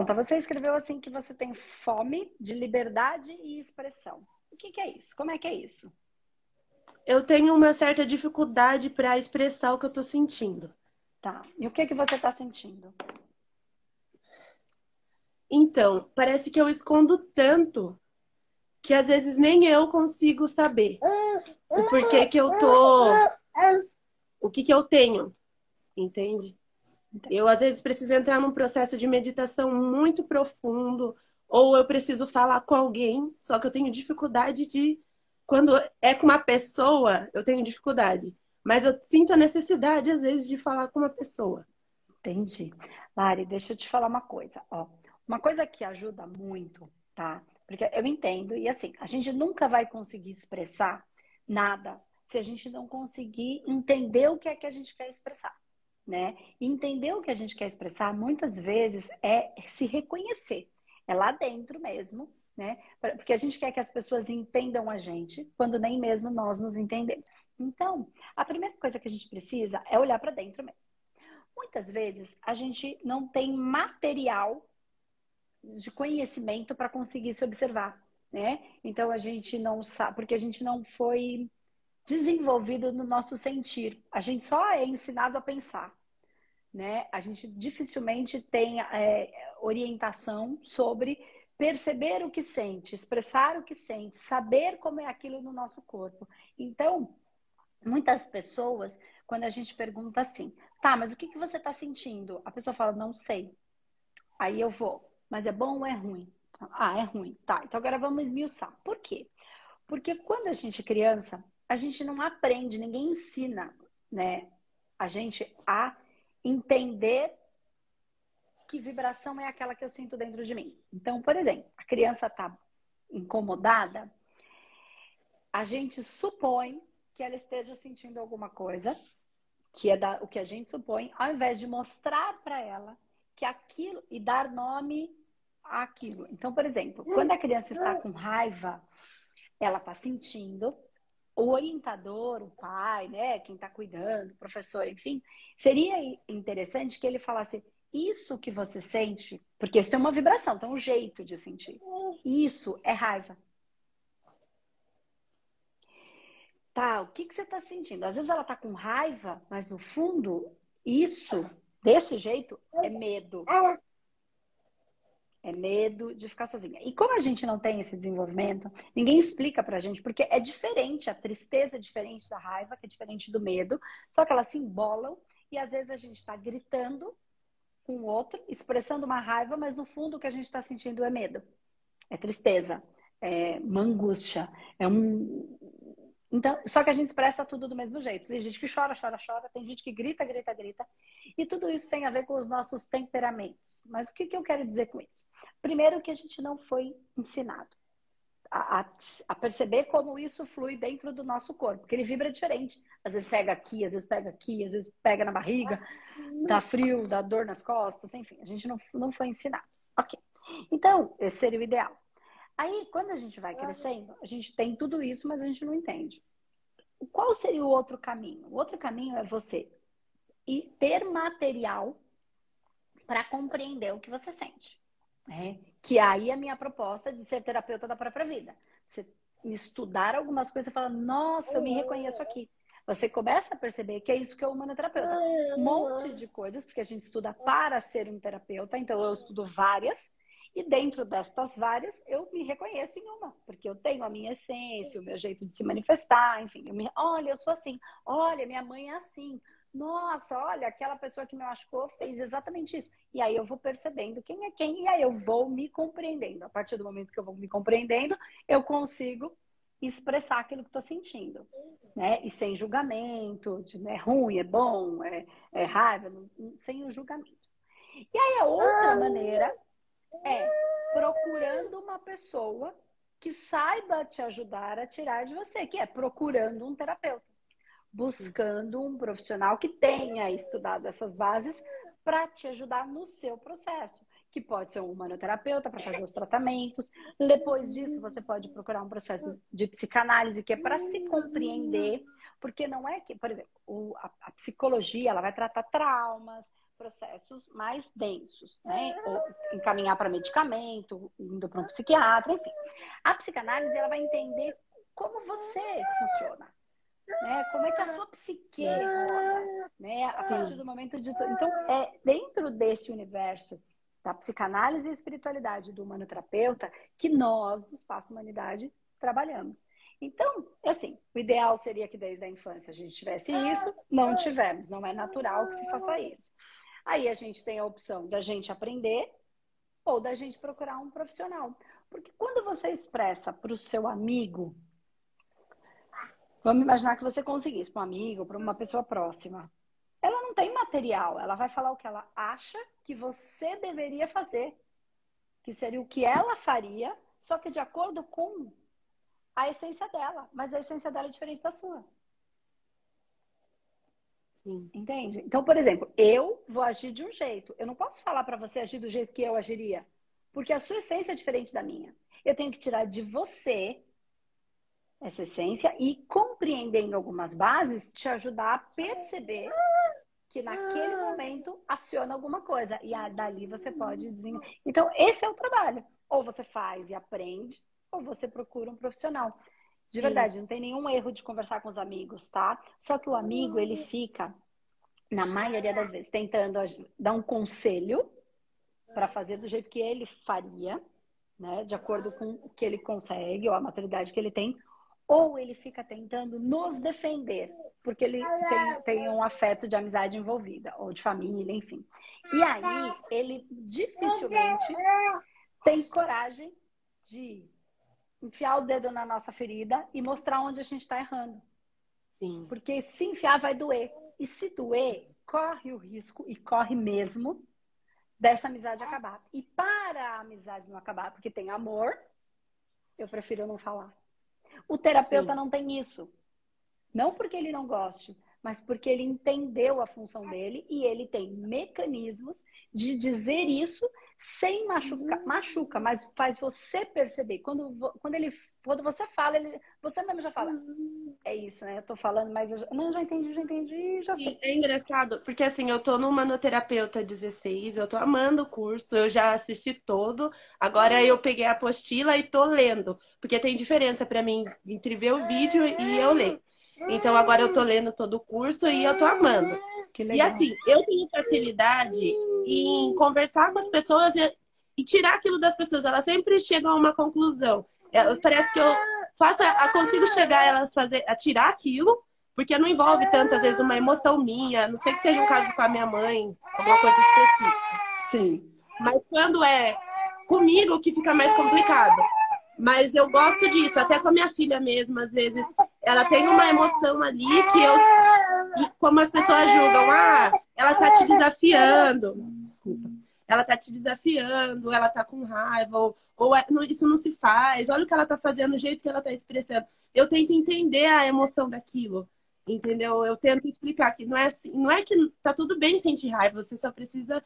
conta, você escreveu assim que você tem fome de liberdade e expressão. O que, que é isso? Como é que é isso? Eu tenho uma certa dificuldade para expressar o que eu estou sentindo. Tá. E o que que você está sentindo? Então, parece que eu escondo tanto que às vezes nem eu consigo saber o porquê que eu tô. O que que eu tenho, entende? Eu às vezes preciso entrar num processo de meditação muito profundo, ou eu preciso falar com alguém, só que eu tenho dificuldade de. Quando é com uma pessoa, eu tenho dificuldade. Mas eu sinto a necessidade, às vezes, de falar com uma pessoa. Entendi. Lari, deixa eu te falar uma coisa. Ó, uma coisa que ajuda muito, tá? Porque eu entendo, e assim, a gente nunca vai conseguir expressar nada se a gente não conseguir entender o que é que a gente quer expressar, né? E entender o que a gente quer expressar, muitas vezes, é se reconhecer. É lá dentro mesmo, né? Porque a gente quer que as pessoas entendam a gente, quando nem mesmo nós nos entendemos. Então, a primeira coisa que a gente precisa é olhar para dentro mesmo. Muitas vezes a gente não tem material de conhecimento para conseguir se observar, né? Então a gente não sabe, porque a gente não foi desenvolvido no nosso sentir. A gente só é ensinado a pensar, né? A gente dificilmente tem é, orientação sobre perceber o que sente, expressar o que sente, saber como é aquilo no nosso corpo. Então, muitas pessoas, quando a gente pergunta assim, tá, mas o que, que você está sentindo? A pessoa fala, não sei. Aí eu vou, mas é bom ou é ruim? Ah, é ruim. Tá, então agora vamos esmiuçar. Por quê? Porque quando a gente é criança, a gente não aprende, ninguém ensina, né, a gente a entender que vibração é aquela que eu sinto dentro de mim. Então, por exemplo, a criança está incomodada, a gente supõe que ela esteja sentindo alguma coisa, que é da, o que a gente supõe, ao invés de mostrar para ela que aquilo e dar nome aquilo. Então, por exemplo, quando a criança está com raiva, ela está sentindo, o orientador, o pai, né, quem está cuidando, o professor, enfim, seria interessante que ele falasse isso que você sente, porque isso tem uma vibração, tem um jeito de sentir. Isso é raiva. Tá, o que, que você está sentindo? Às vezes ela está com raiva, mas no fundo, isso, desse jeito, é medo. É medo de ficar sozinha. E como a gente não tem esse desenvolvimento, ninguém explica pra gente, porque é diferente, a tristeza é diferente da raiva, que é diferente do medo, só que elas se embolam e às vezes a gente está gritando com o outro, expressando uma raiva, mas no fundo o que a gente está sentindo é medo, é tristeza, é uma angústia, é um, então, só que a gente expressa tudo do mesmo jeito. Tem gente que chora, chora, chora, tem gente que grita, grita, grita. E tudo isso tem a ver com os nossos temperamentos. Mas o que, que eu quero dizer com isso? Primeiro, que a gente não foi ensinado a, a, a, perceber como isso flui dentro do nosso corpo, porque ele vibra diferente. Às vezes pega aqui, às vezes pega aqui, às vezes pega na barriga, dá frio, dá dor nas costas, enfim, a gente não, não foi ensinado. Ok. Então, esse seria o ideal. Aí, quando a gente vai crescendo, a gente tem tudo isso, mas a gente não entende. Qual seria o outro caminho? O outro caminho é você e ter material para compreender o que você sente. Né? Que aí é a minha proposta de ser terapeuta da própria vida. Você estudar algumas coisas e falar, nossa, eu me reconheço aqui. Você começa a perceber que é isso que é o humanoterapeuta. Um monte de coisas, porque a gente estuda para ser um terapeuta, então eu estudo várias e dentro destas várias, eu me reconheço em uma, porque eu tenho a minha essência, o meu jeito de se manifestar, enfim. Eu me, olha, eu sou assim. Olha, minha mãe é assim. Nossa, olha, aquela pessoa que me machucou fez exatamente isso. E aí eu vou percebendo quem é quem, e aí eu vou me compreendendo. A partir do momento que eu vou me compreendendo, eu consigo expressar aquilo que estou sentindo, né? E sem julgamento, de é ruim, é bom, é, é raiva, sem o julgamento. E aí a outra maneira é procurando uma pessoa que saiba te ajudar a tirar de você, que é procurando um terapeuta, buscando um profissional que tenha estudado essas bases para te ajudar no seu processo, que pode ser um humanoterapeuta para fazer os tratamentos. Depois disso, você pode procurar um processo de psicanálise que é para se compreender, porque não é que, por exemplo, a, psicologia ela vai tratar traumas, processos mais densos, né? Ou encaminhar para medicamento, indo para um psiquiatra, enfim. A psicanálise ela vai entender como você funciona, né? Como é que a sua psique roda, né? A partir do momento de então é dentro desse universo da psicanálise e espiritualidade do humanoterapeuta que nós do Espaço Humanidade trabalhamos. Então, é assim, o ideal seria que desde a infância a gente tivesse isso, não tivemos, não é natural que se faça isso. Aí a gente tem a opção de a gente aprender ou da gente procurar um profissional. Porque quando você expressa para o seu amigo, vamos imaginar que você conseguisse para um amigo, para uma pessoa próxima, ela não tem material, ela vai falar o que ela acha que você deveria fazer, que seria o que ela faria, só que de acordo com a essência dela, mas a essência dela é diferente da sua. Sim. Entende? Então, por exemplo, eu vou agir de um jeito. Eu não posso falar para você agir do jeito que eu agiria, porque a sua essência é diferente da minha. Eu tenho que tirar de você essa essência e compreendendo algumas bases, te ajudar a perceber que naquele momento aciona alguma coisa e dali você pode desenvolver. Então, esse é o trabalho. Ou você faz e aprende, ou você procura um profissional. De Sim. verdade, não tem nenhum erro de conversar com os amigos, tá? Só que o amigo, ele fica, na maioria das vezes, tentando dar um conselho para fazer do jeito que ele faria, né? De acordo com o que ele consegue ou a maturidade que ele tem. Ou ele fica tentando nos defender, porque ele tem, tem um afeto de amizade envolvida, ou de família, enfim. E aí, ele dificilmente tem coragem de enfiar o dedo na nossa ferida e mostrar onde a gente está errando. Sim. Porque se enfiar vai doer. E se doer, corre o risco, e corre mesmo, dessa amizade acabar. E para a amizade não acabar, porque tem amor, eu prefiro não falar. O terapeuta Sim. não tem isso. Não porque ele não goste, mas porque ele entendeu a função dele e ele tem mecanismos de dizer isso sem machucar, uhum. machuca, mas faz você perceber. Quando, quando ele quando você fala, ele, você mesmo já fala. Uhum. É isso, né? Eu tô falando, mas eu já, não, já entendi, já entendi, já sei. É engraçado, porque assim, eu tô no Manoterapeuta 16, eu tô amando o curso, eu já assisti todo. Agora eu peguei a apostila e tô lendo, porque tem diferença para mim entre ver o vídeo e eu ler. Então agora eu tô lendo todo o curso e eu tô amando. E assim, eu tenho facilidade em conversar com as pessoas e, e tirar aquilo das pessoas. Elas sempre chegam a uma conclusão. É, parece que eu faço, eu consigo chegar a elas fazer, a tirar aquilo, porque não envolve tantas vezes uma emoção minha, não sei que seja um caso com a minha mãe, alguma coisa específica. Sim. Mas quando é comigo que fica mais complicado. Mas eu gosto disso, até com a minha filha mesmo, às vezes ela tem uma emoção ali que eu. Como as pessoas julgam, ah, ela tá te desafiando. Desculpa. Ela tá te desafiando, ela tá com raiva, ou, ou é, isso não se faz, olha o que ela tá fazendo, o jeito que ela tá expressando. Eu tento entender a emoção daquilo, entendeu? Eu tento explicar que não é assim, não é que tá tudo bem sentir raiva, você só precisa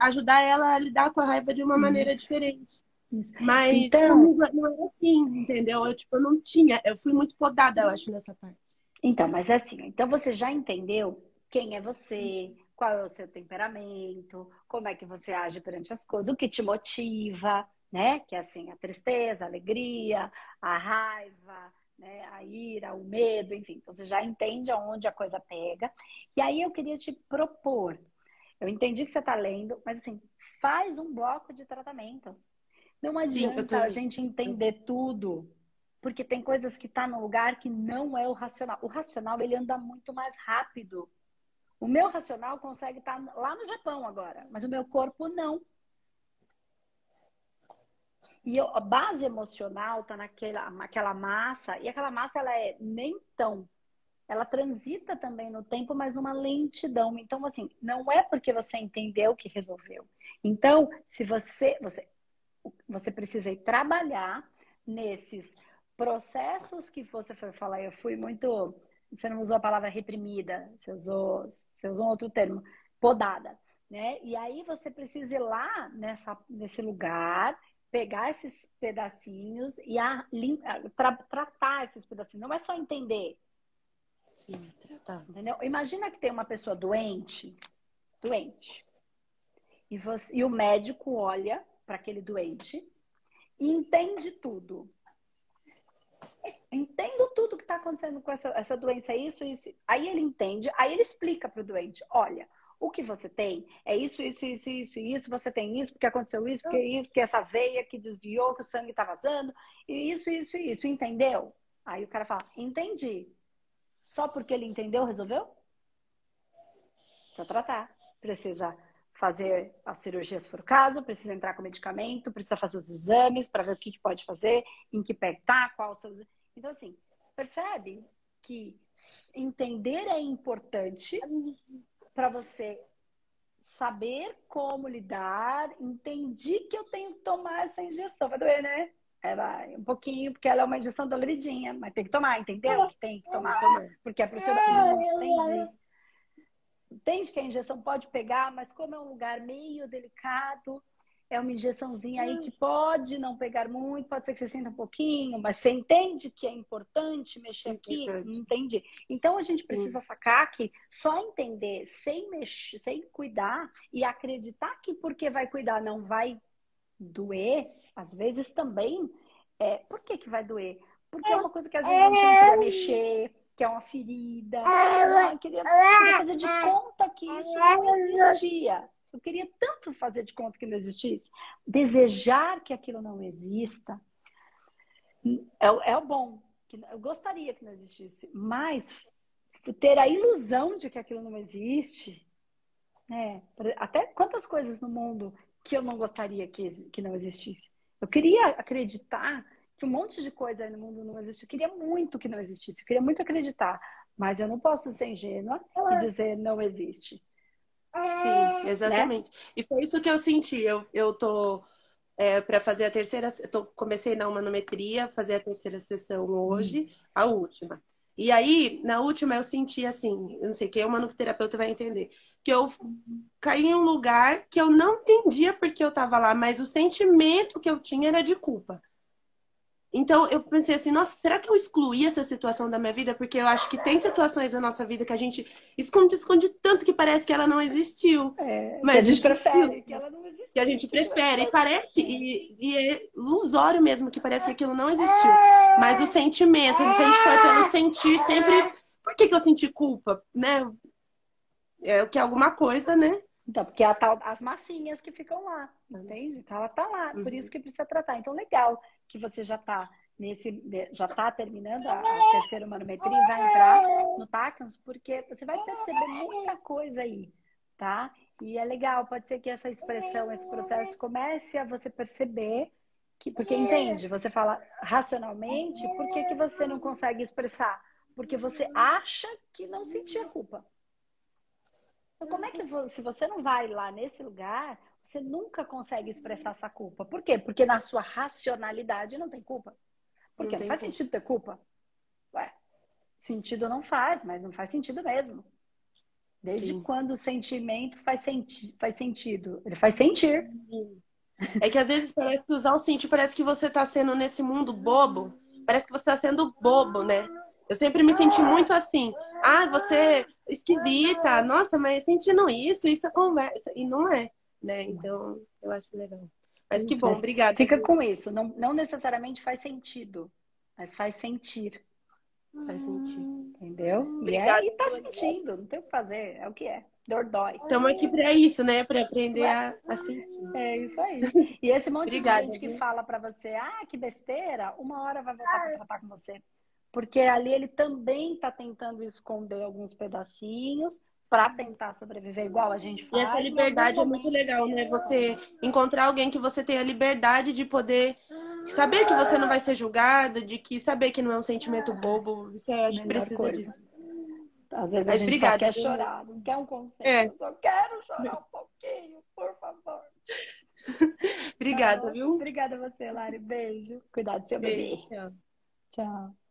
ajudar ela a lidar com a raiva de uma maneira isso. diferente. Isso. Mas então, comigo não era assim, entendeu? Eu, tipo, eu não tinha, eu fui muito podada, eu acho, nessa parte. Então, mas assim, então você já entendeu quem é você, qual é o seu temperamento, como é que você age perante as coisas, o que te motiva, né? Que é assim, a tristeza, a alegria, a raiva, né? a ira, o medo, enfim. Então, você já entende aonde a coisa pega. E aí eu queria te propor. Eu entendi que você está lendo, mas assim, faz um bloco de tratamento. Não adianta Sim, a gente entender tudo, porque tem coisas que tá no lugar que não é o racional. O racional ele anda muito mais rápido. O meu racional consegue estar tá lá no Japão agora, mas o meu corpo não. E a base emocional está naquela, naquela massa, e aquela massa ela é nem tão. Ela transita também no tempo, mas numa lentidão. Então, assim, não é porque você entendeu que resolveu. Então, se você, você você precisa ir trabalhar nesses processos que você foi falar. Eu fui muito. Você não usou a palavra reprimida, você usou, você usou um outro termo, podada. Né? E aí você precisa ir lá nessa, nesse lugar, pegar esses pedacinhos e a, tra, tratar esses pedacinhos. Não é só entender. Sim, tratar. Entendeu? Imagina que tem uma pessoa doente, doente, e, você, e o médico olha para aquele doente e entende tudo. Entendo tudo que está acontecendo com essa, essa doença, isso, isso. Aí ele entende, aí ele explica para o doente: olha, o que você tem é isso, isso, isso, isso, isso, você tem isso, porque aconteceu isso, porque isso, porque essa veia que desviou, que o sangue está vazando, e isso, isso, isso, entendeu? Aí o cara fala, entendi. Só porque ele entendeu, resolveu? Precisa tratar. Precisa fazer a cirurgia se for o caso, precisa entrar com medicamento, precisa fazer os exames para ver o que, que, pode fazer, em que pé tá, qual o seu. Então, assim, percebe que entender é importante para você saber como lidar. Entendi que eu tenho que tomar essa injeção. Vai doer, né? Ela, um pouquinho, porque ela é uma injeção doloridinha, mas tem que tomar, entendeu? Que tem que tomar, porque é pro seu. Entendi. Entende que a injeção pode pegar, mas como é um lugar meio delicado, é uma injeçãozinha aí que pode não pegar muito, pode ser que você sinta um pouquinho, mas você entende que é importante mexer aqui? Entendi. Então a gente precisa Sim. sacar que só entender sem mexer, sem cuidar e acreditar que porque vai cuidar não vai doer, às vezes também. É, por que, que vai doer? Porque é uma coisa que às vezes a gente não quer mexer, que é uma ferida. Eu queria, queria fazer de conta que isso não existia. Eu queria tanto fazer de conta que não existisse. Desejar que aquilo não exista é, é o bom. Eu gostaria que não existisse, mas ter a ilusão de que aquilo não existe, né? Até quantas coisas no mundo que eu não gostaria que, que não existisse. Eu queria acreditar que um monte de coisa no mundo não existe. Eu queria muito que não existisse, eu queria muito acreditar, mas eu não posso ser ingênua e dizer não existe. Sim, né? exatamente. Né? E foi isso que eu senti. Eu, eu tô é, para fazer a terceira. Eu tô, comecei na humanometria, fazer a terceira sessão hoje, isso. a última. E aí, na última, eu senti assim, eu não sei, quem é humanoterapeuta vai entender, que eu caí em um lugar que eu não entendia porque eu estava lá, mas o sentimento que eu tinha era de culpa. Então eu pensei assim, nossa, será que eu excluí essa situação da minha vida? Porque eu acho que tem situações na nossa vida que a gente esconde, esconde tanto que parece que ela não existiu. É, mas a gente prefere que ela não existiu. Que a gente prefere. E parece, e, e é ilusório mesmo que parece que aquilo não existiu. Mas o sentimento, se a gente for pelo sentir, sempre. Por que, que eu senti culpa? Né? É o que é alguma coisa, né? Então, porque é a tal, as massinhas que ficam lá, entende? Então ela tá lá, por isso uhum. que precisa tratar. Então, legal que você já tá nesse, já tá terminando a, a terceira manometria e vai entrar no Tacans, porque você vai perceber muita coisa aí, tá? E é legal, pode ser que essa expressão, esse processo comece a você perceber que, porque entende, você fala racionalmente, por que, que você não consegue expressar? Porque você acha que não sentia culpa. Então, como é que se você não vai lá nesse lugar, você nunca consegue expressar essa culpa? Por quê? Porque na sua racionalidade não tem culpa. Porque não, não faz culpa. sentido ter culpa. Ué, sentido não faz, mas não faz sentido mesmo. Desde Sim. quando o sentimento faz, senti faz sentido? Ele faz sentir. É que às vezes parece que usar o sentir parece que você está sendo nesse mundo bobo. Parece que você está sendo bobo, né? Eu sempre me senti muito assim. Ah, você é esquisita. Nossa, mas sentindo isso, isso é conversa. E não é, né? Então, eu acho legal. Mas que bom, obrigada. Fica com isso. Não, não necessariamente faz sentido, mas faz sentir. Faz sentido. Entendeu? Obrigada. E tá sentindo, não tem o que fazer, é o que é. Dor dói. Estamos aqui para isso, né? Para aprender a, a, sentir. É isso aí. E esse monte Obrigada, de gente que fala para você, ah, que besteira, uma hora vai voltar para tratar com você porque ali ele também está tentando esconder alguns pedacinhos para tentar sobreviver igual a gente faz. E essa liberdade é muito legal, né? Você encontrar alguém que você tenha a liberdade de poder saber que você não vai ser julgado, de que saber que não é um sentimento bobo. Isso é, acho que precisa coisa. disso. Às vezes Mas a gente obrigada, só quer chorar, não quer um conselho. É. Só quero chorar um pouquinho, por favor. obrigada, viu? Obrigada a você, Lari. Beijo. Cuidado do seu Beijo, bebê. Tchau. Tchau.